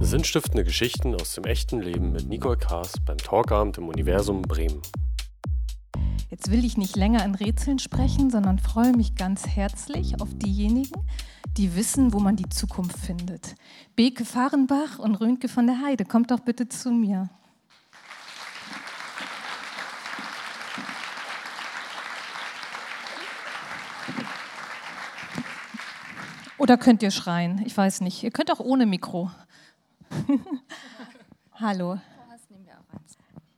Sinnstiftende Geschichten aus dem echten Leben mit Nicole Kaas beim Talkabend im Universum Bremen. Jetzt will ich nicht länger in Rätseln sprechen, sondern freue mich ganz herzlich auf diejenigen, die wissen, wo man die Zukunft findet. Beke Fahrenbach und Rönke von der Heide, kommt doch bitte zu mir. Oder könnt ihr schreien? Ich weiß nicht. Ihr könnt auch ohne Mikro. Hallo.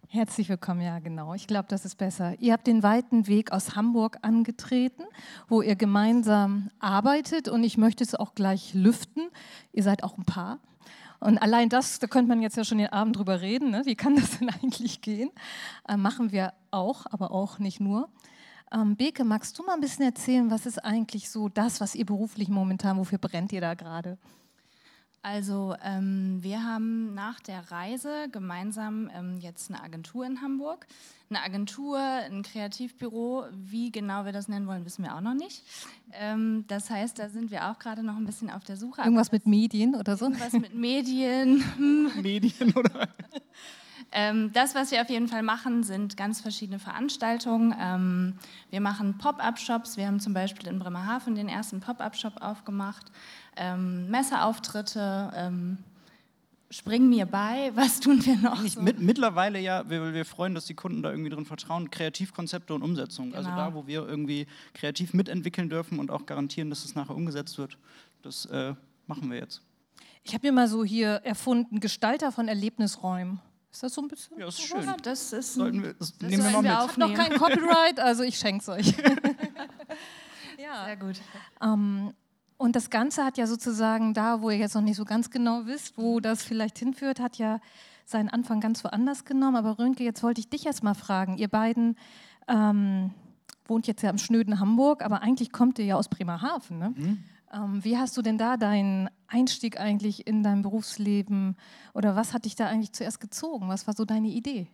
Herzlich willkommen, ja genau. Ich glaube, das ist besser. Ihr habt den weiten Weg aus Hamburg angetreten, wo ihr gemeinsam arbeitet und ich möchte es auch gleich lüften. Ihr seid auch ein Paar. Und allein das, da könnte man jetzt ja schon den Abend drüber reden. Ne? Wie kann das denn eigentlich gehen? Äh, machen wir auch, aber auch nicht nur. Ähm, Beke, magst du mal ein bisschen erzählen, was ist eigentlich so das, was ihr beruflich momentan, wofür brennt ihr da gerade? Also ähm, wir haben nach der Reise gemeinsam ähm, jetzt eine Agentur in Hamburg. Eine Agentur, ein Kreativbüro, wie genau wir das nennen wollen, wissen wir auch noch nicht. Ähm, das heißt, da sind wir auch gerade noch ein bisschen auf der Suche. Irgendwas mit Medien oder so? Irgendwas mit Medien. Medien oder? Ähm, das, was wir auf jeden Fall machen, sind ganz verschiedene Veranstaltungen. Ähm, wir machen Pop-up-Shops. Wir haben zum Beispiel in Bremerhaven den ersten Pop-up-Shop aufgemacht. Ähm, Messeauftritte. Ähm, spring mir bei, was tun wir noch? So? Mit, mittlerweile ja, wir, wir freuen, dass die Kunden da irgendwie drin vertrauen, Kreativkonzepte und Umsetzung. Also genau. Also da, wo wir irgendwie kreativ mitentwickeln dürfen und auch garantieren, dass es nachher umgesetzt wird, das äh, machen wir jetzt. Ich habe mir mal so hier erfunden, Gestalter von Erlebnisräumen. Ist das so ein bisschen? Ja, ist schön. Das ist Sollten wir, das das nehmen wir mal mit. Habe noch kein Copyright, also ich schenke es euch. ja, sehr gut. Ähm, und das Ganze hat ja sozusagen da, wo ihr jetzt noch nicht so ganz genau wisst, wo das vielleicht hinführt, hat ja seinen Anfang ganz woanders genommen. Aber Rönke, jetzt wollte ich dich erst mal fragen. Ihr beiden ähm, wohnt jetzt ja im schnöden Hamburg, aber eigentlich kommt ihr ja aus Bremerhaven. Ne? Mhm. Ähm, wie hast du denn da deinen Einstieg eigentlich in dein Berufsleben oder was hat dich da eigentlich zuerst gezogen? Was war so deine Idee?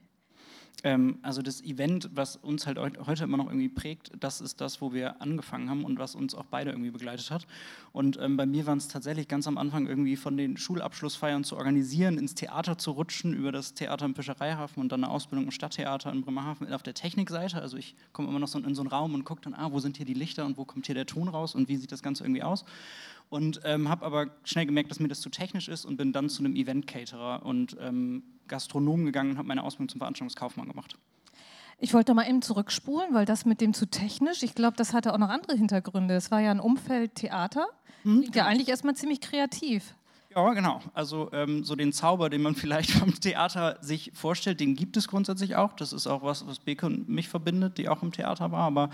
Ähm, also das Event, was uns halt heute immer noch irgendwie prägt, das ist das, wo wir angefangen haben und was uns auch beide irgendwie begleitet hat. Und ähm, bei mir waren es tatsächlich ganz am Anfang irgendwie von den Schulabschlussfeiern zu organisieren, ins Theater zu rutschen, über das Theater im Fischereihafen und dann eine Ausbildung im Stadttheater in Bremerhaven auf der Technikseite. Also ich komme immer noch so in so einen Raum und gucke dann, ah, wo sind hier die Lichter und wo kommt hier der Ton raus und wie sieht das Ganze irgendwie aus und ähm, habe aber schnell gemerkt, dass mir das zu technisch ist und bin dann zu einem Event-Caterer und ähm, Gastronom gegangen und habe meine Ausbildung zum Veranstaltungskaufmann gemacht. Ich wollte mal eben zurückspulen, weil das mit dem zu technisch, ich glaube, das hatte auch noch andere Hintergründe. Es war ja ein Umfeld Theater, hm, ja eigentlich erstmal ziemlich kreativ. Ja, genau. Also ähm, so den Zauber, den man vielleicht vom Theater sich vorstellt, den gibt es grundsätzlich auch. Das ist auch was, was Beke und mich verbindet, die auch im Theater war. Aber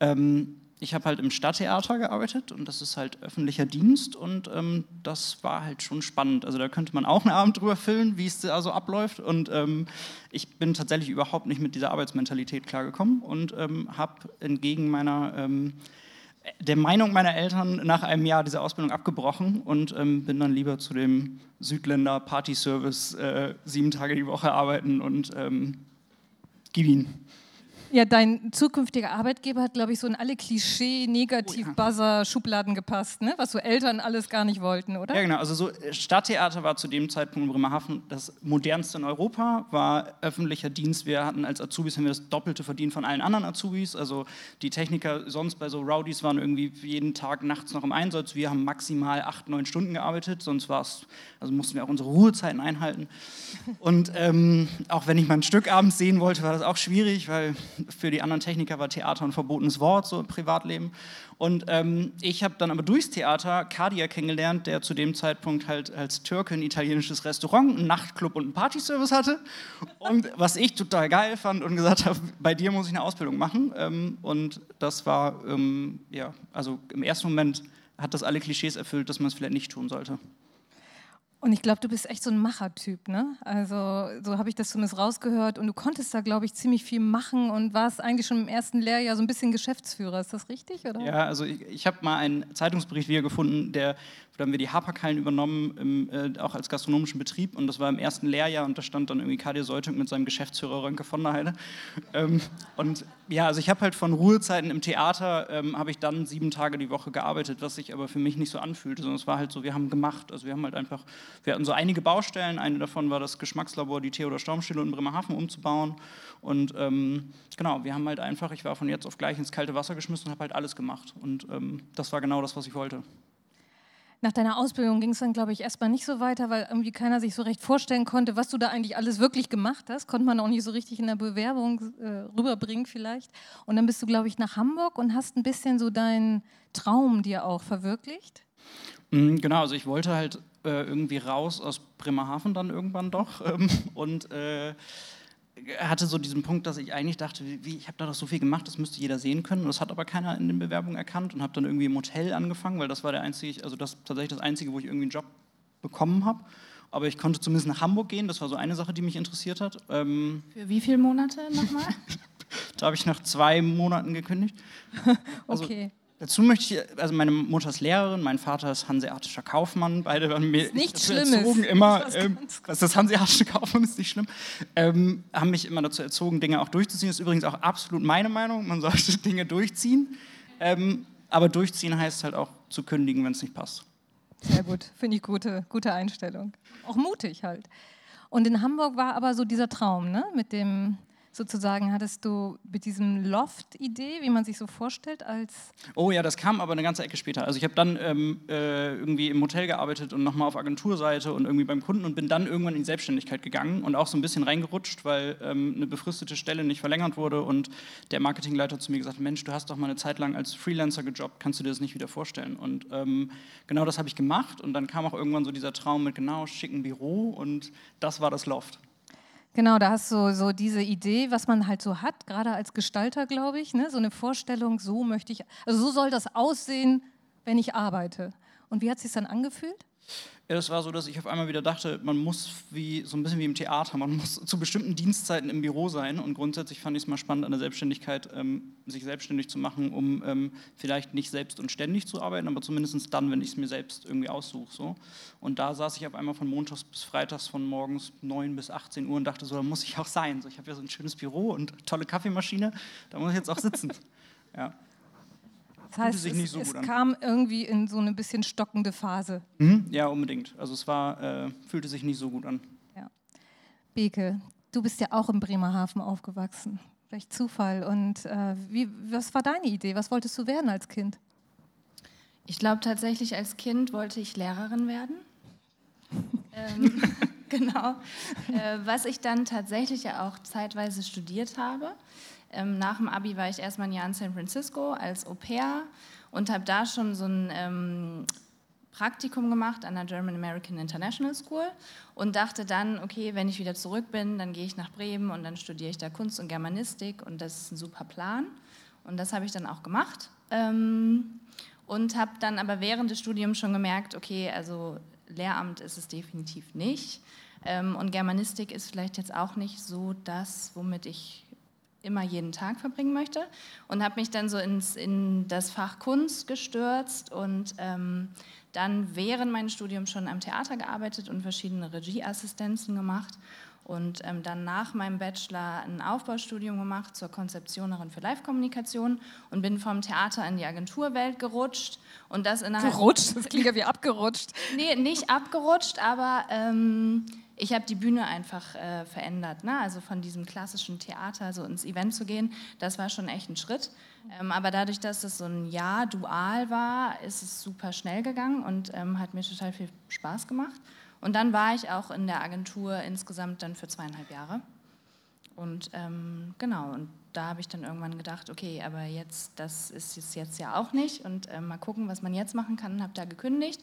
ähm, ich habe halt im Stadttheater gearbeitet und das ist halt öffentlicher Dienst und ähm, das war halt schon spannend. Also da könnte man auch einen Abend drüber füllen, wie es da so abläuft und ähm, ich bin tatsächlich überhaupt nicht mit dieser Arbeitsmentalität klargekommen und ähm, habe entgegen meiner ähm, der Meinung meiner Eltern nach einem Jahr diese Ausbildung abgebrochen und ähm, bin dann lieber zu dem Südländer Party-Service äh, sieben Tage die Woche arbeiten und ähm, gib ihn. Ja, dein zukünftiger Arbeitgeber hat, glaube ich, so in alle Klischee-Negativ-Buzzer-Schubladen gepasst, ne? was so Eltern alles gar nicht wollten, oder? Ja, genau. Also so äh, Stadttheater war zu dem Zeitpunkt in Bremerhaven das modernste in Europa, war öffentlicher Dienst. Wir hatten als Azubis haben wir das Doppelte verdient von allen anderen Azubis. Also die Techniker sonst bei so Rowdies waren irgendwie jeden Tag nachts noch im Einsatz. Wir haben maximal acht, neun Stunden gearbeitet, sonst war es, also mussten wir auch unsere Ruhezeiten einhalten. Und ähm, auch wenn ich mal ein Stück abends sehen wollte, war das auch schwierig, weil für die anderen Techniker war Theater ein verbotenes Wort, so im Privatleben. Und ähm, ich habe dann aber durchs Theater Kadia kennengelernt, der zu dem Zeitpunkt halt als Türke ein italienisches Restaurant, einen Nachtclub und einen Partyservice hatte. Und was ich total geil fand und gesagt habe, bei dir muss ich eine Ausbildung machen. Ähm, und das war, ähm, ja, also im ersten Moment hat das alle Klischees erfüllt, dass man es vielleicht nicht tun sollte. Und ich glaube, du bist echt so ein Machertyp, ne? Also so habe ich das zumindest rausgehört. Und du konntest da, glaube ich, ziemlich viel machen und warst eigentlich schon im ersten Lehrjahr so ein bisschen Geschäftsführer. Ist das richtig, oder? Ja, also ich, ich habe mal einen Zeitungsbericht wiedergefunden, der da haben wir die Haperkallen übernommen, im, äh, auch als gastronomischen Betrieb. Und das war im ersten Lehrjahr und da stand dann irgendwie Kadir Seutung mit seinem Geschäftsführer Rönke von der Heide. Ähm, und ja, also ich habe halt von Ruhezeiten im Theater, ähm, habe ich dann sieben Tage die Woche gearbeitet, was sich aber für mich nicht so anfühlte, sondern es war halt so, wir haben gemacht. Also wir haben halt einfach wir hatten so einige Baustellen. Eine davon war das Geschmackslabor, die Theodor Staumstille in Bremerhaven umzubauen. Und ähm, genau, wir haben halt einfach, ich war von jetzt auf gleich ins kalte Wasser geschmissen und habe halt alles gemacht. Und ähm, das war genau das, was ich wollte. Nach deiner Ausbildung ging es dann, glaube ich, erstmal nicht so weiter, weil irgendwie keiner sich so recht vorstellen konnte, was du da eigentlich alles wirklich gemacht hast. Konnte man auch nicht so richtig in der Bewerbung äh, rüberbringen vielleicht. Und dann bist du, glaube ich, nach Hamburg und hast ein bisschen so deinen Traum dir auch verwirklicht. Mhm, genau, also ich wollte halt äh, irgendwie raus aus Bremerhaven dann irgendwann doch ähm, und äh, hatte so diesen Punkt, dass ich eigentlich dachte, wie, ich habe da doch so viel gemacht, das müsste jeder sehen können. Und das hat aber keiner in den Bewerbungen erkannt und habe dann irgendwie im Hotel angefangen, weil das war der einzige, also das tatsächlich das einzige, wo ich irgendwie einen Job bekommen habe. Aber ich konnte zumindest nach Hamburg gehen, das war so eine Sache, die mich interessiert hat. Ähm, Für wie viele Monate nochmal? da habe ich nach zwei Monaten gekündigt. Also, okay. Dazu möchte ich, also meine Mutter ist Lehrerin, mein Vater ist hanseatischer Kaufmann, beide waren mir nicht erzogen, immer, das, ähm, was das hanseatische Kaufmann ist nicht schlimm, ähm, haben mich immer dazu erzogen, Dinge auch durchzuziehen. Das ist übrigens auch absolut meine Meinung, man sollte Dinge durchziehen, ähm, aber durchziehen heißt halt auch zu kündigen, wenn es nicht passt. Sehr gut, finde ich gute, gute Einstellung. Auch mutig halt. Und in Hamburg war aber so dieser Traum, ne? mit dem sozusagen hattest du mit diesem Loft-Idee, wie man sich so vorstellt, als. Oh ja, das kam aber eine ganze Ecke später. Also ich habe dann ähm, äh, irgendwie im Hotel gearbeitet und nochmal auf Agenturseite und irgendwie beim Kunden und bin dann irgendwann in die Selbstständigkeit gegangen und auch so ein bisschen reingerutscht, weil ähm, eine befristete Stelle nicht verlängert wurde und der Marketingleiter zu mir gesagt hat, Mensch, du hast doch mal eine Zeit lang als Freelancer gejobbt, kannst du dir das nicht wieder vorstellen? Und ähm, genau das habe ich gemacht und dann kam auch irgendwann so dieser Traum mit genau schicken Büro und das war das Loft. Genau, da hast du so diese Idee, was man halt so hat, gerade als Gestalter, glaube ich, ne? so eine Vorstellung, so möchte ich, also so soll das aussehen, wenn ich arbeite. Und wie hat es sich dann angefühlt? Ja, das war so, dass ich auf einmal wieder dachte, man muss wie so ein bisschen wie im Theater, man muss zu bestimmten Dienstzeiten im Büro sein. Und grundsätzlich fand ich es mal spannend an der Selbstständigkeit, ähm, sich selbstständig zu machen, um ähm, vielleicht nicht selbst und ständig zu arbeiten, aber zumindest dann, wenn ich es mir selbst irgendwie aussuche. So. Und da saß ich auf einmal von montags bis freitags von morgens 9 bis 18 Uhr und dachte, so, da muss ich auch sein. So, ich habe ja so ein schönes Büro und tolle Kaffeemaschine, da muss ich jetzt auch sitzen. Ja. Das heißt, sich nicht so es, es kam irgendwie in so eine bisschen stockende Phase. Mhm, ja, unbedingt. Also es war, äh, fühlte sich nicht so gut an. Ja. Beke, du bist ja auch in Bremerhaven aufgewachsen. Vielleicht Zufall. Und äh, wie, was war deine Idee? Was wolltest du werden als Kind? Ich glaube tatsächlich, als Kind wollte ich Lehrerin werden. ähm, genau. Äh, was ich dann tatsächlich ja auch zeitweise studiert habe. Ähm, nach dem Abi war ich erstmal ein Jahr in San Francisco als Au pair und habe da schon so ein ähm, Praktikum gemacht an der German American International School und dachte dann, okay, wenn ich wieder zurück bin, dann gehe ich nach Bremen und dann studiere ich da Kunst und Germanistik und das ist ein super Plan. Und das habe ich dann auch gemacht. Ähm, und habe dann aber während des Studiums schon gemerkt, okay, also Lehramt ist es definitiv nicht. Ähm, und Germanistik ist vielleicht jetzt auch nicht so das, womit ich immer jeden Tag verbringen möchte und habe mich dann so ins, in das Fach Kunst gestürzt und ähm, dann während meines Studiums schon am Theater gearbeitet und verschiedene Regieassistenzen gemacht und ähm, dann nach meinem Bachelor ein Aufbaustudium gemacht zur Konzeptionerin für Live-Kommunikation und bin vom Theater in die Agenturwelt gerutscht und das innerhalb... Gerutscht? Das klingt ja wie abgerutscht. Nee, nicht abgerutscht, aber... Ähm, ich habe die Bühne einfach äh, verändert. Ne? Also von diesem klassischen Theater so ins Event zu gehen, das war schon echt ein Schritt. Ähm, aber dadurch, dass es so ein Jahr dual war, ist es super schnell gegangen und ähm, hat mir total viel Spaß gemacht. Und dann war ich auch in der Agentur insgesamt dann für zweieinhalb Jahre. Und ähm, genau, und da habe ich dann irgendwann gedacht, okay, aber jetzt, das ist es jetzt ja auch nicht und äh, mal gucken, was man jetzt machen kann, habe da gekündigt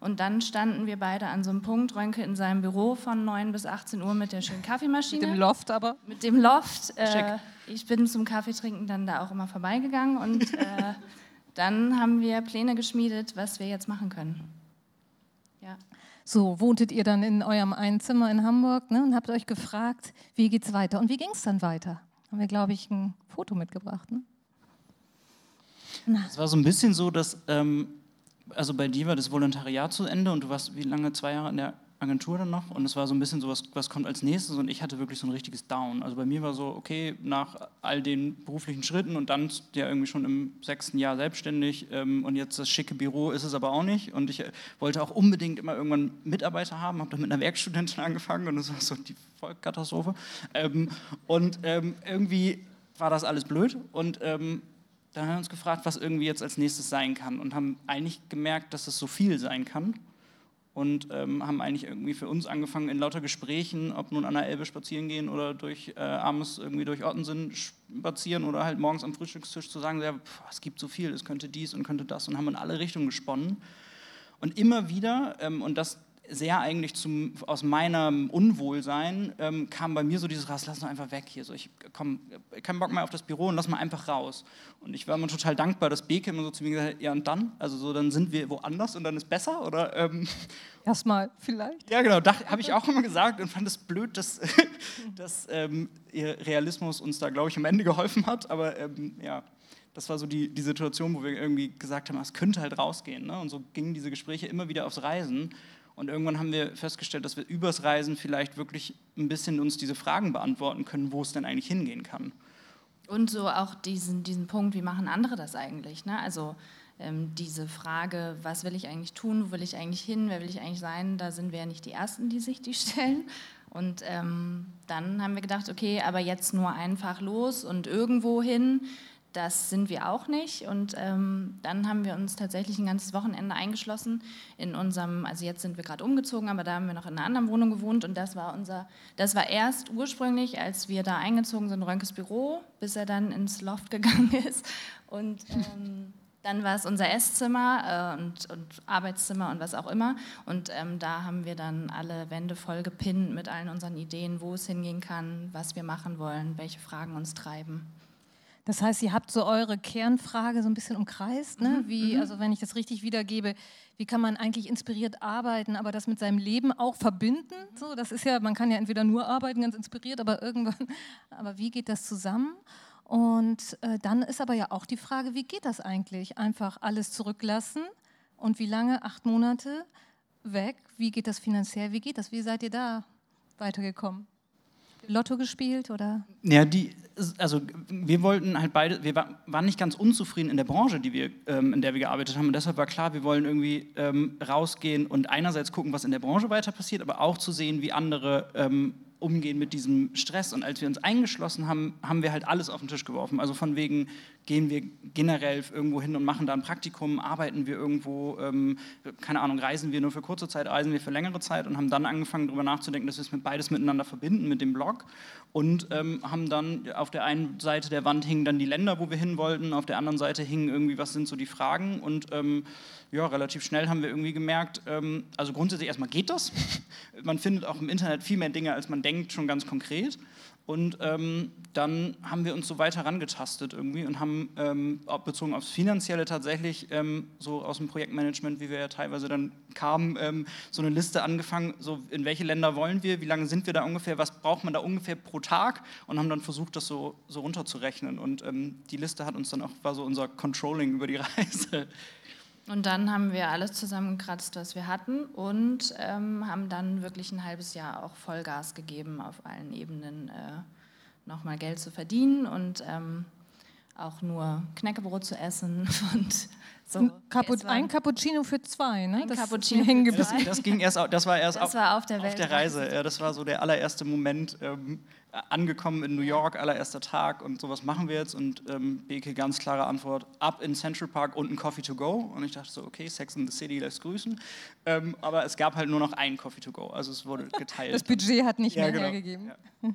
und dann standen wir beide an so einem Punkt, Rönke in seinem Büro von 9 bis 18 Uhr mit der schönen Kaffeemaschine. Mit dem Loft aber? Mit dem Loft. Äh, ich bin zum Kaffeetrinken dann da auch immer vorbeigegangen und äh, dann haben wir Pläne geschmiedet, was wir jetzt machen können. Ja. So, wohntet ihr dann in eurem einen Zimmer in Hamburg ne, und habt euch gefragt, wie geht's weiter? Und wie ging es dann weiter? Haben wir, glaube ich, ein Foto mitgebracht. Ne? Es war so ein bisschen so, dass ähm, also bei dir war das Volontariat zu Ende und du warst wie lange, zwei Jahre in der Agentur dann noch? Und es war so ein bisschen so, was, was kommt als nächstes? Und ich hatte wirklich so ein richtiges Down. Also bei mir war so, okay, nach all den beruflichen Schritten und dann ja irgendwie schon im sechsten Jahr selbstständig ähm, und jetzt das schicke Büro ist es aber auch nicht. Und ich äh, wollte auch unbedingt immer irgendwann Mitarbeiter haben, habe dann mit einer Werkstudentin angefangen und das war so die Vollkatastrophe. Ähm, und ähm, irgendwie war das alles blöd und ähm, dann haben wir uns gefragt, was irgendwie jetzt als nächstes sein kann und haben eigentlich gemerkt, dass es so viel sein kann und ähm, haben eigentlich irgendwie für uns angefangen in lauter Gesprächen, ob nun an der Elbe spazieren gehen oder durch äh, abends irgendwie durch Ottensen spazieren oder halt morgens am Frühstückstisch zu sagen, ja, pff, es gibt so viel, es könnte dies und könnte das und haben in alle Richtungen gesponnen. Und immer wieder, ähm, und das sehr eigentlich zum, aus meinem Unwohlsein ähm, kam bei mir so dieses Rass, lass mal einfach weg hier. So, ich komm, keinen Bock mehr auf das Büro und lass mal einfach raus. Und ich war immer total dankbar, dass Beke immer so zu mir gesagt hat, ja und dann? Also so, dann sind wir woanders und dann ist besser? Oder, ähm, Erstmal vielleicht. Ja, genau, habe ich auch immer gesagt und fand es blöd, dass, dass ähm, ihr Realismus uns da, glaube ich, am Ende geholfen hat. Aber ähm, ja, das war so die, die Situation, wo wir irgendwie gesagt haben, es könnte halt rausgehen. Ne? Und so gingen diese Gespräche immer wieder aufs Reisen. Und irgendwann haben wir festgestellt, dass wir übers Reisen vielleicht wirklich ein bisschen uns diese Fragen beantworten können, wo es denn eigentlich hingehen kann. Und so auch diesen, diesen Punkt, wie machen andere das eigentlich? Ne? Also ähm, diese Frage, was will ich eigentlich tun, wo will ich eigentlich hin, wer will ich eigentlich sein, da sind wir ja nicht die Ersten, die sich die stellen. Und ähm, dann haben wir gedacht, okay, aber jetzt nur einfach los und irgendwo hin, das sind wir auch nicht. Und ähm, dann haben wir uns tatsächlich ein ganzes Wochenende eingeschlossen in unserem, also jetzt sind wir gerade umgezogen, aber da haben wir noch in einer anderen Wohnung gewohnt und das war unser, das war erst ursprünglich, als wir da eingezogen sind, Rönkes Büro, bis er dann ins Loft gegangen ist. Und ähm, dann war es unser Esszimmer äh, und, und, Arbeitszimmer und was auch immer. Und ähm, da haben wir dann alle Wände voll gepinnt mit allen unseren Ideen, wo es hingehen kann, was wir machen wollen, welche Fragen uns treiben. Das heißt, ihr habt so eure Kernfrage so ein bisschen umkreist, ne? Mhm, wie, mhm. also wenn ich das richtig wiedergebe, wie kann man eigentlich inspiriert arbeiten, aber das mit seinem Leben auch verbinden? So, das ist ja, man kann ja entweder nur arbeiten, ganz inspiriert, aber irgendwann, aber wie geht das zusammen? Und äh, dann ist aber ja auch die Frage, wie geht das eigentlich? Einfach alles zurücklassen und wie lange? Acht Monate weg? Wie geht das finanziell? Wie geht das? Wie seid ihr da weitergekommen? Lotto gespielt oder? Ja, die, also wir wollten halt beide, wir waren nicht ganz unzufrieden in der Branche, die wir, ähm, in der wir gearbeitet haben. Und deshalb war klar, wir wollen irgendwie ähm, rausgehen und einerseits gucken, was in der Branche weiter passiert, aber auch zu sehen, wie andere ähm, umgehen mit diesem Stress. Und als wir uns eingeschlossen haben, haben wir halt alles auf den Tisch geworfen. Also von wegen, gehen wir generell irgendwo hin und machen da ein Praktikum, arbeiten wir irgendwo, ähm, keine Ahnung, reisen wir nur für kurze Zeit, reisen wir für längere Zeit und haben dann angefangen darüber nachzudenken, dass wir es mit beides miteinander verbinden mit dem Blog und ähm, haben dann auf der einen Seite der Wand hingen dann die Länder, wo wir hin wollten, auf der anderen Seite hingen irgendwie, was sind so die Fragen und ähm, ja, relativ schnell haben wir irgendwie gemerkt, ähm, also grundsätzlich erstmal geht das. man findet auch im Internet viel mehr Dinge, als man denkt, schon ganz konkret. Und ähm, dann haben wir uns so weiter herangetastet irgendwie und haben ähm, bezogen aufs Finanzielle tatsächlich ähm, so aus dem Projektmanagement, wie wir ja teilweise dann kamen, ähm, so eine Liste angefangen, so in welche Länder wollen wir, wie lange sind wir da ungefähr, was braucht man da ungefähr pro Tag und haben dann versucht, das so, so runterzurechnen. Und ähm, die Liste hat uns dann auch, war so unser Controlling über die Reise. Und dann haben wir alles zusammengekratzt, was wir hatten und ähm, haben dann wirklich ein halbes Jahr auch Vollgas gegeben, auf allen Ebenen äh, nochmal Geld zu verdienen und ähm, auch nur Knäckebrot zu essen und so. Ein, Caput ein Cappuccino für zwei, ne? Ein das Cappuccino für zwei. Das, das, ging erst, das war erst das auf, war auf, der, auf der Reise. Ja, das war so der allererste Moment. Ähm, angekommen in New York, allererster Tag und sowas machen wir jetzt und ähm, Beke ganz klare Antwort, ab in Central Park und ein Coffee to go und ich dachte so, okay, Sex in the City lässt grüßen, ähm, aber es gab halt nur noch ein Coffee to go, also es wurde geteilt. Das Budget hat nicht ja, mehr genau. hergegeben. Ja.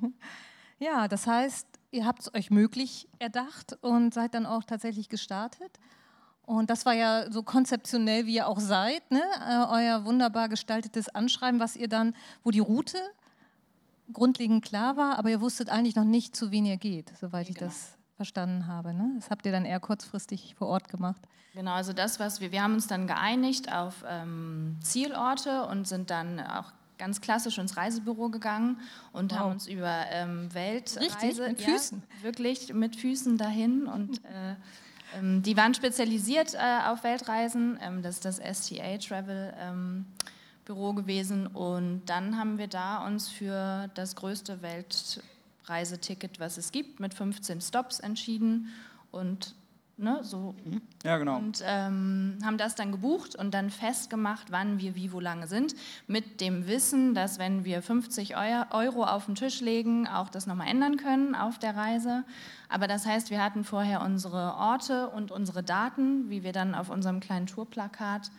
ja, das heißt, ihr habt es euch möglich erdacht und seid dann auch tatsächlich gestartet. Und das war ja so konzeptionell, wie ihr auch seid, ne? Äh, euer wunderbar gestaltetes Anschreiben, was ihr dann, wo die Route grundlegend klar war, aber ihr wusstet eigentlich noch nicht, zu wen ihr geht, soweit ich genau. das verstanden habe. Ne? Das habt ihr dann eher kurzfristig vor Ort gemacht. Genau, also das, was wir, wir haben uns dann geeinigt auf ähm, Zielorte und sind dann auch ganz klassisch ins Reisebüro gegangen und wow. haben uns über ähm, Weltreise, Richtig, mit Füßen. Ja, wirklich mit Füßen dahin und äh, ähm, die waren spezialisiert äh, auf Weltreisen. Ähm, das ist das STA Travel ähm, Büro gewesen. Und dann haben wir da uns für das größte Weltreiseticket, was es gibt, mit 15 Stops entschieden. Und Ne, so. Mhm. Ja, genau. Und ähm, haben das dann gebucht und dann festgemacht, wann wir wie wo lange sind. Mit dem Wissen, dass wenn wir 50 Euro auf den Tisch legen, auch das nochmal ändern können auf der Reise. Aber das heißt, wir hatten vorher unsere Orte und unsere Daten, wie wir dann auf unserem kleinen Tourplakat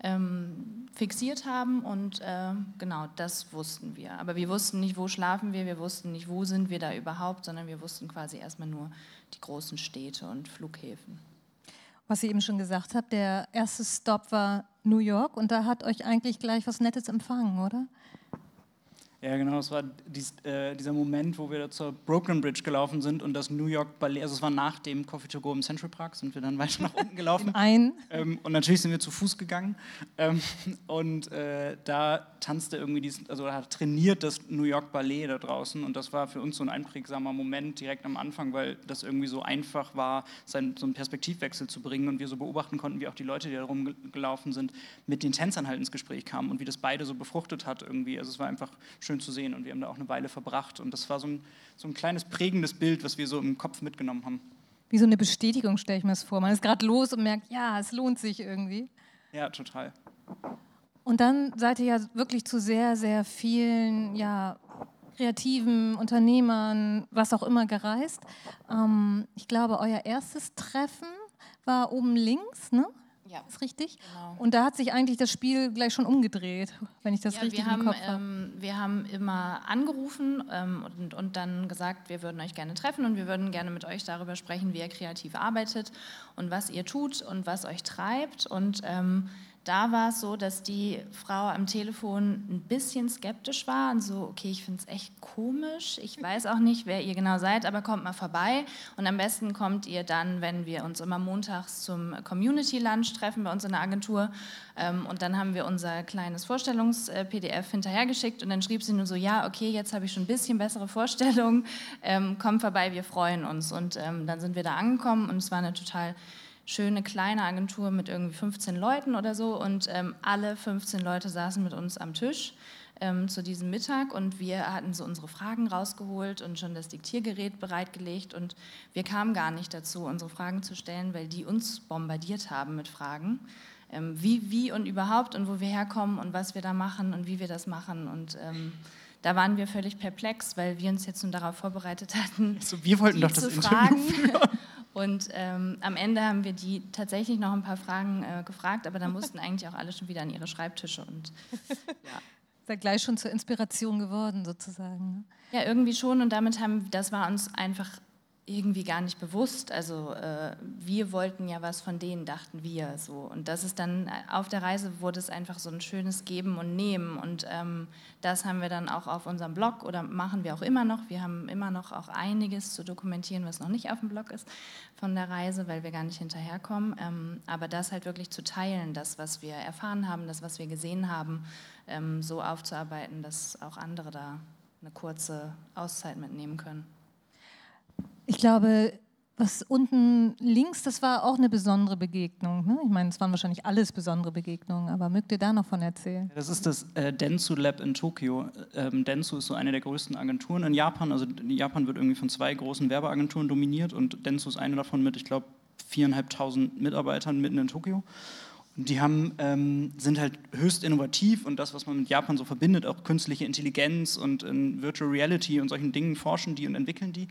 ähm, fixiert haben und äh, genau das wussten wir. Aber wir wussten nicht, wo schlafen wir, wir wussten nicht, wo sind wir da überhaupt, sondern wir wussten quasi erstmal nur die großen Städte und Flughäfen. Was ihr eben schon gesagt habt, der erste Stop war New York und da hat euch eigentlich gleich was Nettes empfangen, oder? Ja, genau, es war dies, äh, dieser Moment, wo wir zur Brooklyn Bridge gelaufen sind und das New York Ballet, also es war nach dem Coffee to Go im Central Park, sind wir dann weiter nach unten gelaufen. Ein. Ähm, und natürlich sind wir zu Fuß gegangen. Ähm, und äh, da tanzte irgendwie, dies, also da trainiert das New York Ballet da draußen. Und das war für uns so ein einprägsamer Moment direkt am Anfang, weil das irgendwie so einfach war, sein, so einen Perspektivwechsel zu bringen und wir so beobachten konnten, wie auch die Leute, die da rumgelaufen sind, mit den Tänzern halt ins Gespräch kamen und wie das beide so befruchtet hat irgendwie. Also es war einfach schön zu sehen und wir haben da auch eine Weile verbracht. Und das war so ein, so ein kleines prägendes Bild, was wir so im Kopf mitgenommen haben. Wie so eine Bestätigung stelle ich mir das vor. Man ist gerade los und merkt, ja, es lohnt sich irgendwie. Ja, total. Und dann seid ihr ja wirklich zu sehr, sehr vielen ja, kreativen Unternehmern, was auch immer, gereist. Ähm, ich glaube, euer erstes Treffen war oben links, ne? Ja. Ist richtig? Genau. Und da hat sich eigentlich das Spiel gleich schon umgedreht, wenn ich das Ja, richtig wir im haben, Kopf habe. ähm, wir haben immer angerufen ähm, und, und dann gesagt, wir würden euch gerne treffen und wir würden gerne mit euch darüber sprechen, wie ihr kreativ arbeitet und was ihr tut und was euch treibt. Und ähm, da war es so, dass die Frau am Telefon ein bisschen skeptisch war und so, okay, ich finde es echt komisch. Ich weiß auch nicht, wer ihr genau seid, aber kommt mal vorbei. Und am besten kommt ihr dann, wenn wir uns immer montags zum Community Lunch treffen bei uns in der Agentur. Ähm, und dann haben wir unser kleines Vorstellungs-PDF hinterhergeschickt und dann schrieb sie nur so, ja, okay, jetzt habe ich schon ein bisschen bessere Vorstellungen. Ähm, kommt vorbei, wir freuen uns. Und ähm, dann sind wir da angekommen und es war eine total schöne kleine Agentur mit irgendwie 15 Leuten oder so und ähm, alle 15 Leute saßen mit uns am Tisch ähm, zu diesem Mittag und wir hatten so unsere Fragen rausgeholt und schon das Diktiergerät bereitgelegt und wir kamen gar nicht dazu, unsere Fragen zu stellen, weil die uns bombardiert haben mit Fragen. Ähm, wie, wie und überhaupt und wo wir herkommen und was wir da machen und wie wir das machen und ähm, da waren wir völlig perplex, weil wir uns jetzt nun darauf vorbereitet hatten, Also wir wollten die doch das zu Interview fragen. führen. Und ähm, am Ende haben wir die tatsächlich noch ein paar Fragen äh, gefragt, aber dann mussten eigentlich auch alle schon wieder an ihre Schreibtische. Und Seid gleich schon zur Inspiration geworden, sozusagen. ne? ja, irgendwie schon. Und damit haben, das war uns einfach irgendwie gar nicht bewusst. Also äh, wir wollten ja was von denen, dachten wir so. Und das ist dann, äh, auf der Reise wurde es einfach so ein schönes Geben und Nehmen. Und ähm, das haben wir dann auch auf unserem Blog oder machen wir auch immer noch. Wir haben immer noch auch einiges zu dokumentieren, was noch nicht auf dem Blog ist von der Reise, weil wir gar nicht hinterherkommen. Ähm, aber das halt wirklich zu teilen, das, was wir erfahren haben, das, was wir gesehen haben, ähm, so aufzuarbeiten, dass auch andere da eine kurze Auszeit mitnehmen können. Ich glaube, was unten links, das war auch eine besondere Begegnung. Ne? Ich meine, es waren wahrscheinlich alles besondere Begegnungen, aber mögt ihr da noch von erzählen? Das ist das äh, Dentsu Lab in Tokio. Ähm, Dentsu ist so eine der größten Agenturen in Japan. Also Japan wird irgendwie von zwei großen Werbeagenturen dominiert und Dentsu ist eine davon mit, ich glaube, viereinhalbtausend Mitarbeitern mitten in Tokio. Die haben, ähm, sind halt höchst innovativ und das, was man mit Japan so verbindet, auch künstliche Intelligenz und in Virtual Reality und solchen Dingen forschen die und entwickeln die.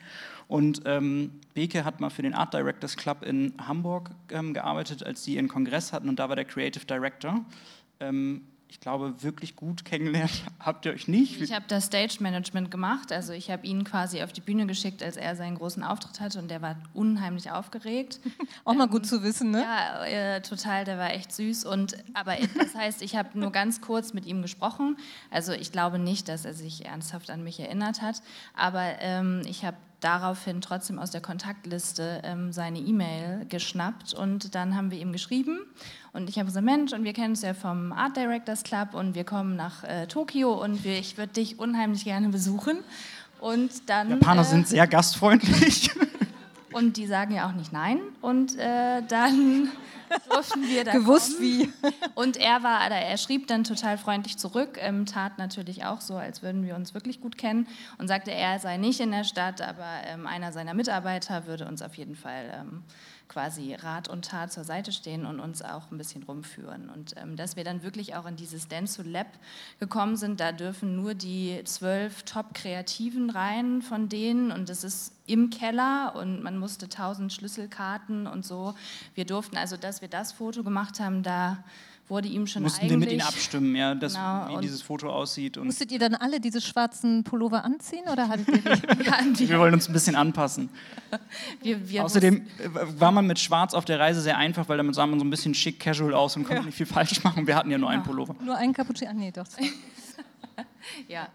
Und ähm, Beke hat mal für den Art Directors Club in Hamburg ähm, gearbeitet, als die ihren Kongress hatten und da war der Creative Director. Ähm, ich glaube, wirklich gut kennengelernt habt ihr euch nicht. Ich habe das Stage Management gemacht, also ich habe ihn quasi auf die Bühne geschickt, als er seinen großen Auftritt hatte und der war unheimlich aufgeregt. Auch mal gut zu wissen, ne? Ja, äh, total, der war echt süß. Und, aber das heißt, ich habe nur ganz kurz mit ihm gesprochen. Also ich glaube nicht, dass er sich ernsthaft an mich erinnert hat, aber ähm, ich habe daraufhin trotzdem aus der Kontaktliste ähm, seine E-Mail geschnappt und dann haben wir ihm geschrieben und ich habe gesagt, Mensch, und wir kennen uns ja vom Art Directors Club und wir kommen nach äh, Tokio und wir, ich würde dich unheimlich gerne besuchen. Und dann, Japaner äh, sind sehr gastfreundlich. und die sagen ja auch nicht nein. Und äh, dann durften wir da Gewusst kommen. wie. Und er war, er schrieb dann total freundlich zurück, ähm, tat natürlich auch so, als würden wir uns wirklich gut kennen und sagte, er sei nicht in der Stadt, aber ähm, einer seiner Mitarbeiter würde uns auf jeden Fall ähm, quasi Rat und Tat zur Seite stehen und uns auch ein bisschen rumführen. Und ähm, dass wir dann wirklich auch in dieses Dentsu Lab gekommen sind, da dürfen nur die zwölf Top-Kreativen rein von denen und das ist im Keller und man musste tausend Schlüsselkarten und so. Wir durften also, dass wir das Foto gemacht haben, da wurde ihm schon Mussten wir mit ihnen abstimmen, ja, das, Genau, wie dieses Foto aussieht. Und Musstet ihr dann alle diese schwarzen Pullover anziehen oder hattet ihr die? Ja, wir, wir wollen uns ein bisschen anpassen. wir, wir Außerdem äh, war man mit Schwarz auf der Reise sehr einfach, weil damit sah man so ein bisschen schick casual aus und konnte nicht viel falsch machen. Wir hatten ja nur einen Pullover. Nur ein Cappuccino? Ah, nee, doch. ja,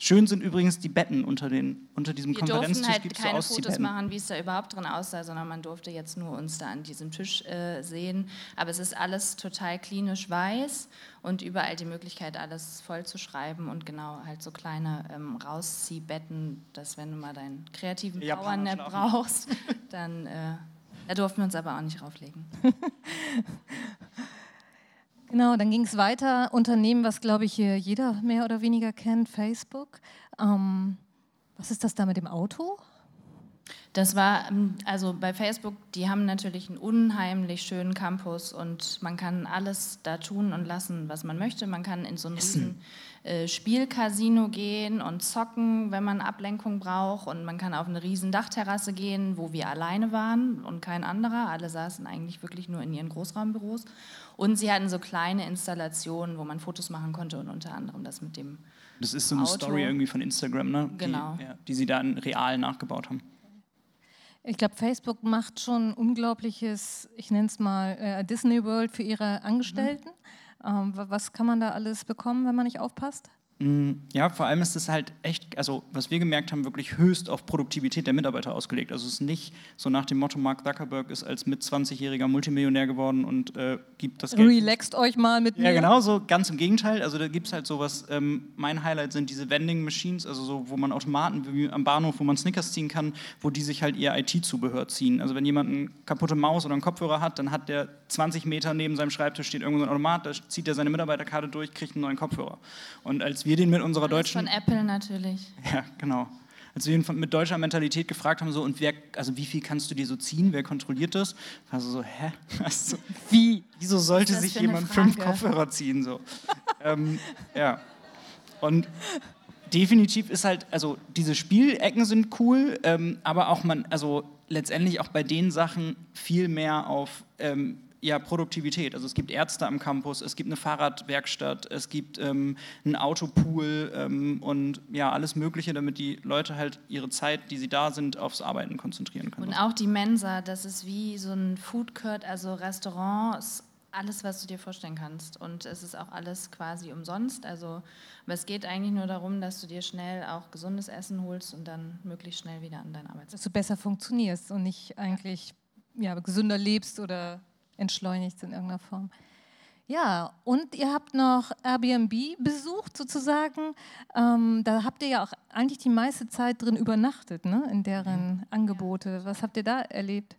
Schön sind übrigens die Betten unter, den, unter diesem Wir durften Konferenztisch. halt gibt's so keine Fotos Ausziehbetten. machen, wie es da überhaupt drin aussah, sondern man durfte jetzt nur uns da an diesem Tisch äh, sehen. Aber es ist alles total klinisch weiß und überall die Möglichkeit, alles voll zu schreiben und genau halt so kleine ähm, Rausziehbetten, dass wenn du mal deinen kreativen Powernap brauchst, dann äh, da durften wir uns aber auch nicht rauflegen. Genau, dann ging es weiter. Unternehmen, was glaube ich hier jeder mehr oder weniger kennt, Facebook. Ähm, was ist das da mit dem Auto? Das war, ähm, also bei Facebook, die haben natürlich einen unheimlich schönen Campus und man kann alles da tun und lassen, was man möchte. Man kann in so ein riesen Spielcasino gehen und zocken, wenn man Ablenkung braucht und man kann auf eine riesen Dachterrasse gehen, wo wir alleine waren und kein anderer. Alle saßen eigentlich wirklich nur in ihren Großraumbüros und sie hatten so kleine Installationen, wo man Fotos machen konnte und unter anderem das mit dem Das ist so eine Auto. Story irgendwie von Instagram, ne? Genau. Die, ja, die sie dann real nachgebaut haben. Ich glaube, Facebook macht schon unglaubliches, ich nenne es mal äh, Disney World für ihre Angestellten. Wa- was kann man da alles bekommen, wenn man nicht aufpasst? Mm, Ja, vor allem ist es halt echt, also was wir gemerkt haben, wirklich höchst auf Produktivität der Mitarbeiter ausgelegt. Also es ist nicht so nach dem Motto, Mark Zuckerberg ist als mit 20-jähriger Multimillionär geworden und äh, gibt das Geld. Relaxt euch mal mit Ja, mir. genau so, ganz im Gegenteil. Also da gibt es halt sowas, ähm, mein Highlight sind diese Vending Machines, also so, wo man Automaten wie am Bahnhof, wo man Snickers ziehen kann, wo die sich halt ihr IT-Zubehör ziehen. Also wenn jemand eine kaputte Maus oder einen Kopfhörer hat, dann hat der 20 Meter neben seinem Schreibtisch steht irgendwo so ein Automat, da zieht er seine Mitarbeiterkarte durch, kriegt einen neuen Kopfhörer. Und als wir den mit unserer Alles deutschen... von Apple natürlich. Ja, genau. Als wir ihn von- mit deutscher Mentalität gefragt haben, so, und wer, also wie viel kannst du dir so ziehen, wer kontrolliert das? War so, hä? Also, wie? Wieso sollte sich jemand fünf? Kopfhörer ziehen? So? ähm, ja. Und definitiv ist halt, also diese Spielecken sind cool, ähm, aber auch man, also letztendlich auch bei den Sachen viel mehr auf ähm, ja, Produktivität. Also es gibt Ärzte am Campus, es gibt eine Fahrradwerkstatt, es gibt ähm, einen Autopool ähm, und ja, alles Mögliche, damit die Leute halt ihre Zeit, die sie da sind, aufs Arbeiten konzentrieren können. Und auch die Mensa, das ist wie so ein Food Court, also Restaurants, alles, was du dir vorstellen kannst. Und es ist auch alles quasi umsonst. Also, aber es geht eigentlich nur darum, dass du dir schnell auch gesundes Essen holst und dann möglichst schnell wieder an dein Arbeitsplatz. Dass du besser funktionierst und nicht eigentlich ja, gesünder lebst oder entschleunigst in irgendeiner Form. Ja, und ihr habt noch Airbnb besucht sozusagen. Ähm, da habt ihr ja auch eigentlich die meiste Zeit drin übernachtet, ne? in deren Angebote. Was habt ihr da erlebt?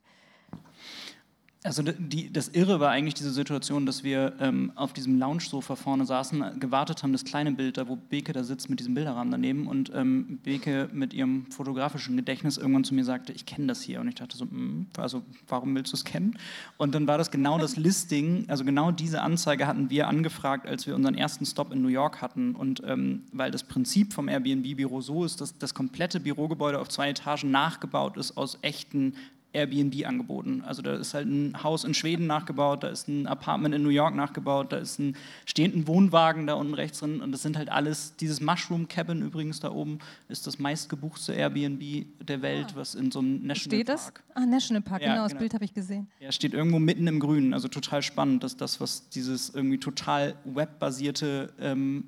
Also die, das Irre war eigentlich diese Situation, dass wir ähm, auf diesem Lounge-Sofa vorne saßen, gewartet haben, das kleine Bild, da wo Beke da sitzt mit diesem Bilderrahmen daneben und ähm, Beke mit ihrem fotografischen Gedächtnis irgendwann zu mir sagte, ich kenne das hier und ich dachte so, mm, also warum willst du es kennen? Und dann war das genau das Listing, also genau diese Anzeige hatten wir angefragt, als wir unseren ersten Stop in New York hatten und ähm, weil das Prinzip vom Airbnb-Büro so ist, dass das komplette Bürogebäude auf zwei Etagen nachgebaut ist aus echten Airbnb angeboten. Also da ist halt ein Haus in Schweden nachgebaut, da ist ein Apartment in New York nachgebaut, da ist ein stehenden Wohnwagen da unten rechts drin und das sind halt alles, dieses Mushroom Cabin übrigens da oben ist das meistgebuchte Airbnb der Welt, was in so einem National Steht das? Park. Ah, National Park, Ja, genau, das genau. Bild habe ich gesehen. Ja, steht irgendwo mitten im Grünen, also total spannend, dass das, was dieses irgendwie total webbasierte, ähm,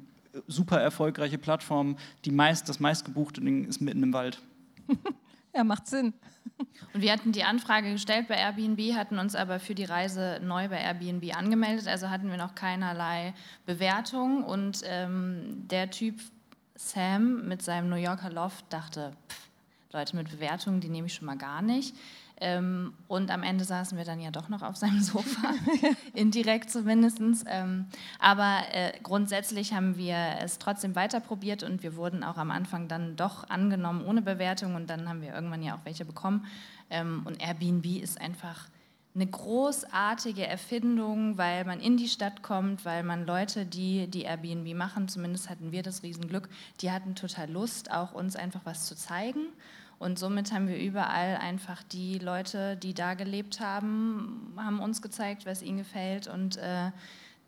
super erfolgreiche Plattform, die meist, das meistgebuchte Ding ist mitten im Wald. Ja, macht Sinn. Und wir hatten die Anfrage gestellt bei Airbnb, hatten uns aber für die Reise neu bei Airbnb angemeldet, also hatten wir noch keinerlei Bewertung. Und ähm, der Typ Sam mit seinem New Yorker Loft dachte, pff, Leute mit Bewertungen, die nehme ich schon mal gar nicht. Ähm, und am Ende saßen wir dann ja doch noch auf seinem Sofa, indirekt zumindest. Ähm, aber äh, grundsätzlich haben wir es trotzdem weiter probiert und wir wurden auch am Anfang dann doch angenommen ohne Bewertung und dann haben wir irgendwann ja auch welche bekommen. Ähm, und Airbnb ist einfach eine großartige Erfindung, weil man in die Stadt kommt, weil man Leute, die die Airbnb machen, zumindest hatten wir das Riesenglück, die hatten total Lust, auch uns einfach was zu zeigen. Und somit haben wir überall einfach die Leute, die da gelebt haben, haben uns gezeigt, was ihnen gefällt. Und äh,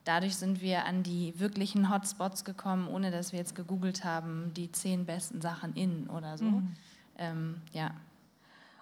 dadurch sind wir an die wirklichen Hotspots gekommen, ohne dass wir jetzt gegoogelt haben, die zehn besten Sachen in oder so. Mhm. Ähm, ja.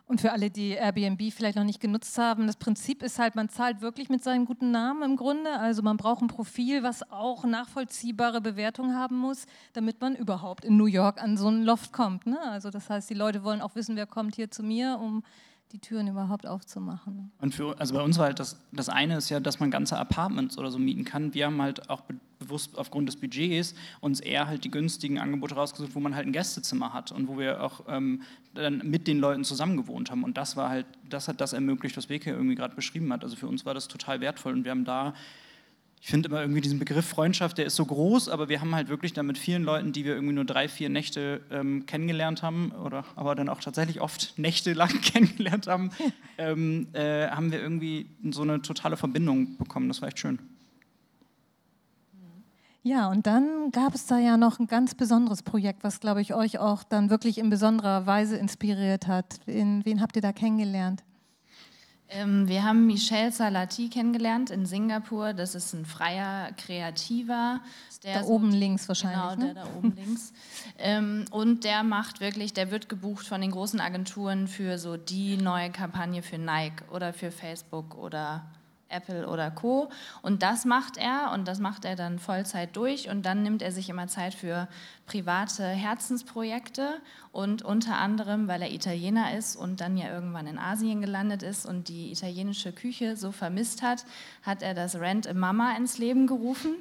Und für alle, die Airbnb vielleicht noch nicht genutzt haben, das Prinzip ist halt, man zahlt wirklich mit seinem guten Namen im Grunde. Also man braucht ein Profil, was auch nachvollziehbare Bewertung haben muss, damit man überhaupt in New York an so einen Loft kommt. Ne? Also das heißt, die Leute wollen auch wissen, wer kommt hier zu mir, um die Türen überhaupt aufzumachen. Und für, also bei uns war halt das, das eine ist ja, dass man ganze Apartments oder so mieten kann. Wir haben halt auch bewusst aufgrund des Budgets uns eher halt die günstigen Angebote rausgesucht, wo man halt ein Gästezimmer hat und wo wir auch ähm, dann mit den Leuten zusammen gewohnt haben. Und das war halt, das hat das ermöglicht, was Beke irgendwie gerade beschrieben hat. Also für uns war das total wertvoll und wir haben da ich finde immer irgendwie diesen Begriff Freundschaft, der ist so groß, aber wir haben halt wirklich dann mit vielen Leuten, die wir irgendwie nur drei, vier Nächte ähm, kennengelernt haben, oder aber dann auch tatsächlich oft nächtelang kennengelernt haben, ähm, äh, haben wir irgendwie so eine totale Verbindung bekommen. Das war echt schön. Ja, und dann gab es da ja noch ein ganz besonderes Projekt, was, glaube ich, euch auch dann wirklich in besonderer Weise inspiriert hat. In, wen habt ihr da kennengelernt? Ähm, wir haben Michel Salati kennengelernt in Singapur. Das ist ein freier Kreativer. Der da oben links wahrscheinlich. Genau, ne? der da oben links. Ähm, und der macht wirklich, der wird gebucht von den großen Agenturen für so die neue Kampagne für Nike oder für Facebook oder Apple oder Co. Und das macht er und das macht er dann Vollzeit durch und dann nimmt er sich immer Zeit für private Herzensprojekte und unter anderem, weil er Italiener ist und dann ja irgendwann in Asien gelandet ist und die italienische Küche so vermisst hat, hat er das Rent a Mama ins Leben gerufen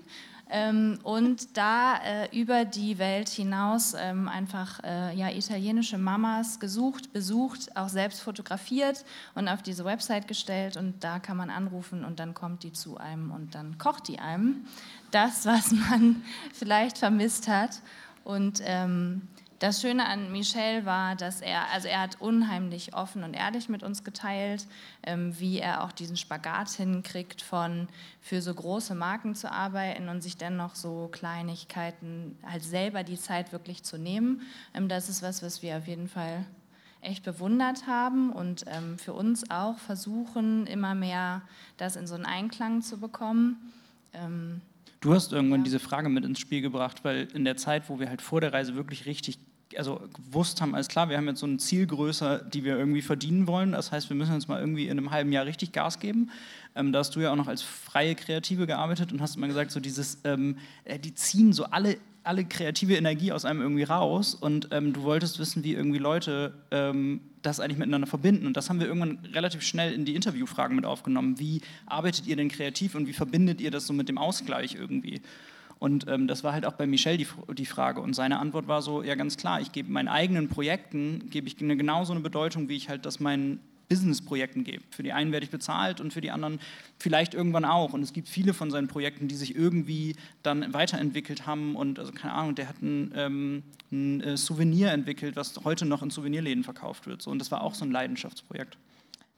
ähm, und da äh, über die Welt hinaus ähm, einfach äh, ja, italienische Mamas gesucht, besucht, auch selbst fotografiert und auf diese Website gestellt. Und da kann man anrufen und dann kommt die zu einem und dann kocht die einem. Das, was man vielleicht vermisst hat. Und ähm, das Schöne an Michel war, dass er, also er hat unheimlich offen und ehrlich mit uns geteilt, ähm, wie er auch diesen Spagat hinkriegt, von für so große Marken zu arbeiten und sich dennoch so Kleinigkeiten halt selber die Zeit wirklich zu nehmen. Ähm, das ist was, was wir auf jeden Fall echt bewundert haben und ähm, für uns auch versuchen, immer mehr das in so einen Einklang zu bekommen. Ähm, Du hast irgendwann ja. diese Frage mit ins Spiel gebracht, weil in der Zeit, wo wir halt vor der Reise wirklich richtig also gewusst haben, alles klar, wir haben jetzt so eine Zielgröße, die wir irgendwie verdienen wollen. Das heißt, wir müssen uns mal irgendwie in einem halben Jahr richtig Gas geben. Ähm, da hast du ja auch noch als freie Kreative gearbeitet und hast immer gesagt, so dieses, ähm, äh, die ziehen so alle, alle kreative Energie aus einem irgendwie raus und ähm, du wolltest wissen, wie irgendwie Leute ähm, das eigentlich miteinander verbinden. Und das haben wir irgendwann relativ schnell in die Interviewfragen mit aufgenommen. Wie arbeitet ihr denn kreativ und wie verbindet ihr das so mit dem Ausgleich irgendwie? Und ähm, das war halt auch bei Michel die, die, Frage. Und seine Antwort war so, ja ganz klar, ich gebe meinen eigenen Projekten, gebe ich eine, genauso eine Bedeutung, wie ich halt das meinen Business-Projekten gebe. Für die einen werde ich bezahlt und für die anderen vielleicht irgendwann auch. Und es gibt viele von seinen Projekten, die sich irgendwie dann weiterentwickelt haben. Und also keine Ahnung, der hat ein, ähm, ein äh, Souvenir entwickelt, was heute noch in Souvenirläden verkauft wird. So. Und das war auch so ein Leidenschaftsprojekt.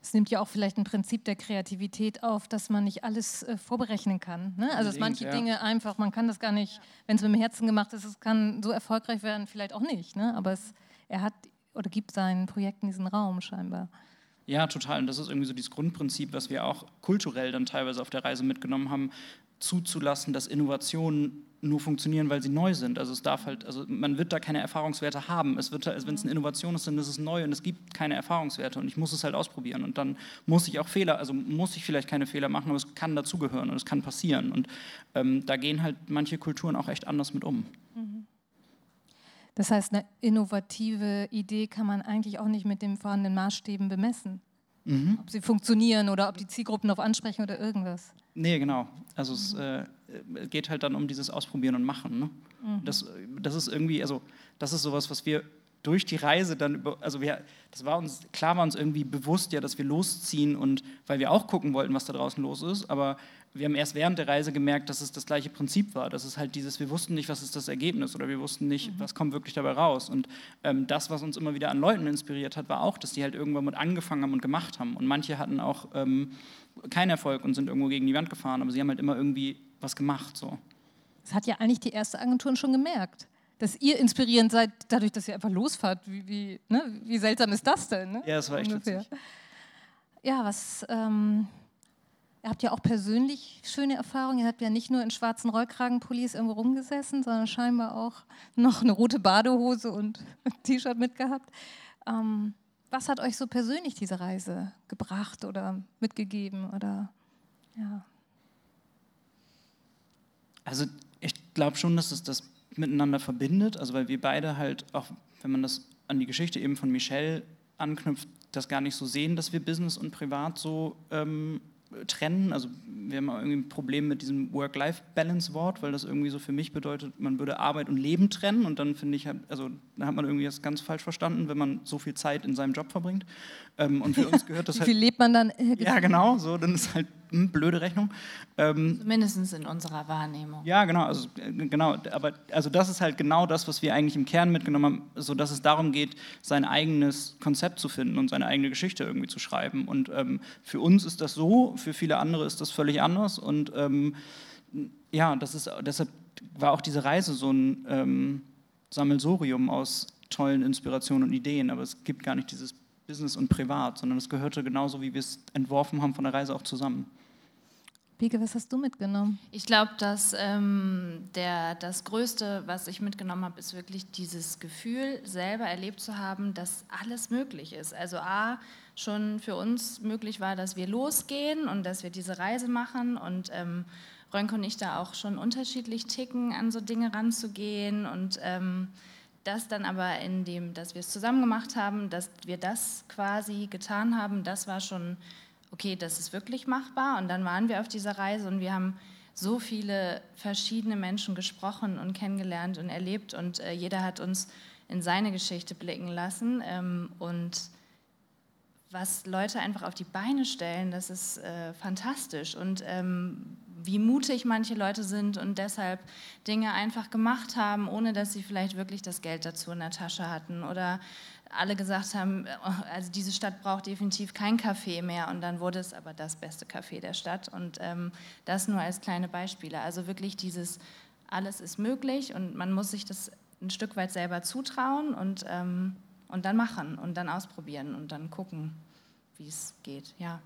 Es nimmt ja auch vielleicht ein Prinzip der Kreativität auf, dass man nicht alles äh, vorberechnen kann. Ne? Also dass manche ja. Dinge einfach, man kann das gar nicht, wenn es mit dem Herzen gemacht ist, es kann so erfolgreich werden, vielleicht auch nicht. Ne? Aber es, er hat oder gibt seinen Projekten diesen Raum scheinbar. Ja, total. Und das ist irgendwie so dieses Grundprinzip, was wir auch kulturell dann teilweise auf der Reise mitgenommen haben, zuzulassen, dass Innovationen nur funktionieren, weil sie neu sind. Also es darf halt, also man wird da keine Erfahrungswerte haben. Es wird, wenn es eine Innovation ist, dann ist es neu und es gibt keine Erfahrungswerte und ich muss es halt ausprobieren und dann muss ich auch Fehler, also muss ich vielleicht keine Fehler machen, aber es kann dazugehören und es kann passieren und ähm, da gehen halt manche Kulturen auch echt anders mit um. Das heißt, eine innovative Idee kann man eigentlich auch nicht mit den vorhandenen Maßstäben bemessen. Mhm. Ob sie funktionieren oder ob die Zielgruppen auf ansprechen oder irgendwas. Nee, genau. Also es äh, geht halt dann um dieses Ausprobieren und Machen. Ne? Mhm. Das, das ist irgendwie, also das ist sowas, was wir durch die Reise dann, über, also wir, das war uns, klar war uns irgendwie bewusst ja, dass wir losziehen und weil wir auch gucken wollten, was da draußen los ist, aber wir haben erst während der Reise gemerkt, dass es das gleiche Prinzip war. Das ist halt dieses, wir wussten nicht, was ist das Ergebnis oder wir wussten nicht, mhm. was kommt wirklich dabei raus. Und ähm, das, was uns immer wieder an Leuten inspiriert hat, war auch, dass die halt irgendwann mit angefangen haben und gemacht haben. Und manche hatten auch ähm, keinen Erfolg und sind irgendwo gegen die Wand gefahren, aber sie haben halt immer irgendwie was gemacht. So. Das hat ja eigentlich die erste Agentur schon gemerkt dass ihr inspirierend seid, dadurch, dass ihr einfach losfahrt. Wie, wie, ne? wie seltsam ist das denn? Ne? Ja, das war echt Ungefähr. witzig. Ja, was. Ähm, ihr habt ja auch persönlich schöne Erfahrungen. Ihr habt ja nicht nur in schwarzen Rollkragenpullis irgendwo rumgesessen, sondern scheinbar auch noch eine rote Badehose und ein T-Shirt mitgehabt. Ähm, was hat euch so persönlich diese Reise gebracht oder mitgegeben? Oder ja. Also ich glaube schon, dass es das miteinander verbindet, also weil wir beide halt, auch wenn man das an die Geschichte eben von Michelle anknüpft, das gar nicht so sehen, dass wir Business und Privat so ähm, trennen. Also wir haben irgendwie ein Problem mit diesem Work-Life-Balance-Wort, weil das irgendwie so für mich bedeutet, man würde Arbeit und Leben trennen und dann finde ich, also da hat man irgendwie das ganz falsch verstanden, wenn man so viel Zeit in seinem Job verbringt. Ähm, und für uns gehört das halt. Wie viel lebt man dann? Ja, genau, so, dann ist halt blöde Rechnung. Ähm, Mindestens in unserer Wahrnehmung. Ja, genau, also, äh, genau, aber also das ist halt genau das, was wir eigentlich im Kern mitgenommen haben, so dass es darum geht, sein eigenes Konzept zu finden und seine eigene Geschichte irgendwie zu schreiben. Und ähm, für uns ist das so, für viele andere ist das völlig anders. Und ähm, ja, das ist deshalb war auch diese Reise so ein ähm, Sammelsurium aus tollen Inspirationen und Ideen, aber es gibt gar nicht dieses Business und Privat, sondern es gehörte genauso, wie wir es entworfen haben, von der Reise auch zusammen. Bieke, was hast du mitgenommen? Ich glaube, dass ähm, der, das Größte, was ich mitgenommen habe, ist wirklich dieses Gefühl, selber erlebt zu haben, dass alles möglich ist. Also A, schon für uns möglich war, dass wir losgehen und dass wir diese Reise machen und ähm, Rönke und ich da auch schon unterschiedlich ticken, an so Dinge ranzugehen und ähm, das dann aber in dem, dass wir es zusammen gemacht haben, dass wir das quasi getan haben, das war schon, okay, das ist wirklich machbar. Und dann waren wir auf dieser Reise und wir haben so viele verschiedene Menschen gesprochen und kennengelernt und erlebt und äh, jeder hat uns in seine Geschichte blicken lassen. Ähm, und was Leute einfach auf die Beine stellen, das ist äh, fantastisch. Und ähm, wie mutig manche Leute sind und deshalb Dinge einfach gemacht haben, ohne dass sie vielleicht wirklich das Geld dazu in der Tasche hatten oder alle gesagt haben, also diese Stadt braucht definitiv kein Café mehr und dann wurde es aber das beste Café der Stadt und ähm, das nur als kleine Beispiele. Also wirklich dieses, alles ist möglich und man muss sich das ein Stück weit selber zutrauen und, ähm, und dann machen und dann ausprobieren und dann gucken, wie es geht. Ja.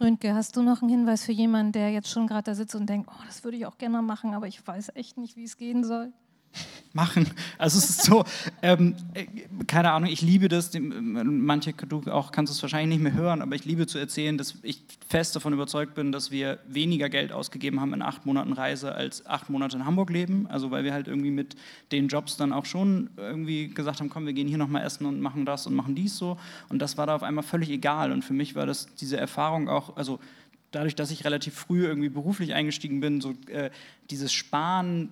Röntge, hast du noch einen Hinweis für jemanden, der jetzt schon gerade da sitzt und denkt, oh, das würde ich auch gerne machen, aber ich weiß echt nicht, wie es gehen soll? Machen. Also es ist so, ähm, äh, keine Ahnung, ich liebe das, manche, du auch kannst es wahrscheinlich nicht mehr hören, aber ich liebe zu erzählen, dass ich fest davon überzeugt bin, dass wir weniger Geld ausgegeben haben in acht Monaten Reise als acht Monate in Hamburg leben. Also weil wir halt irgendwie mit den Jobs dann auch schon irgendwie gesagt haben, komm, wir gehen hier nochmal essen und machen das und machen dies so. Und das war da auf einmal völlig egal. Und für mich war das diese Erfahrung auch, also dadurch, dass ich relativ früh irgendwie beruflich eingestiegen bin, so äh, dieses Sparen,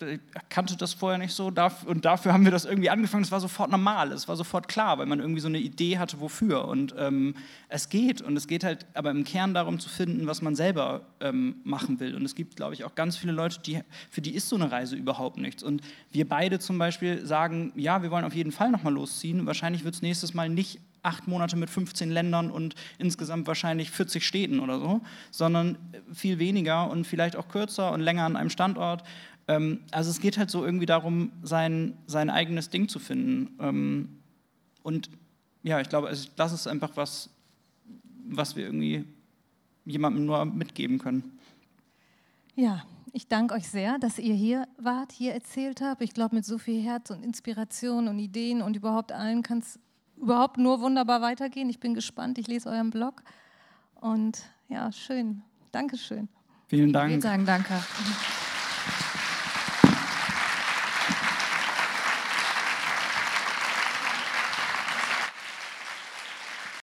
ich kannte das vorher nicht so und dafür haben wir das irgendwie angefangen. Es war sofort normal, es war sofort klar, weil man irgendwie so eine Idee hatte, wofür. Und ähm, es geht und es geht halt aber im Kern darum zu finden, was man selber ähm, machen will. Und es gibt, glaube ich, auch ganz viele Leute, die, für die ist so eine Reise überhaupt nichts. Und wir beide zum Beispiel sagen, ja, wir wollen auf jeden Fall nochmal losziehen. Wahrscheinlich wird es nächstes Mal nicht acht Monate mit 15 Ländern und insgesamt wahrscheinlich 40 Städten oder so, sondern viel weniger und vielleicht auch kürzer und länger an einem Standort. Ähm, also es geht halt so irgendwie darum, sein, sein eigenes Ding zu finden. Ähm, und ja, ich glaube, also das ist einfach was, was wir irgendwie jemandem nur mitgeben können. Ja, ich danke euch sehr, dass ihr hier wart, hier erzählt habt. Ich glaube, mit so viel Herz und Inspiration und Ideen und überhaupt allen kann es überhaupt nur wunderbar weitergehen. Ich bin gespannt, ich lese euren Blog. Und ja, schön. Dankeschön. Vielen Dank. Wir sagen danke.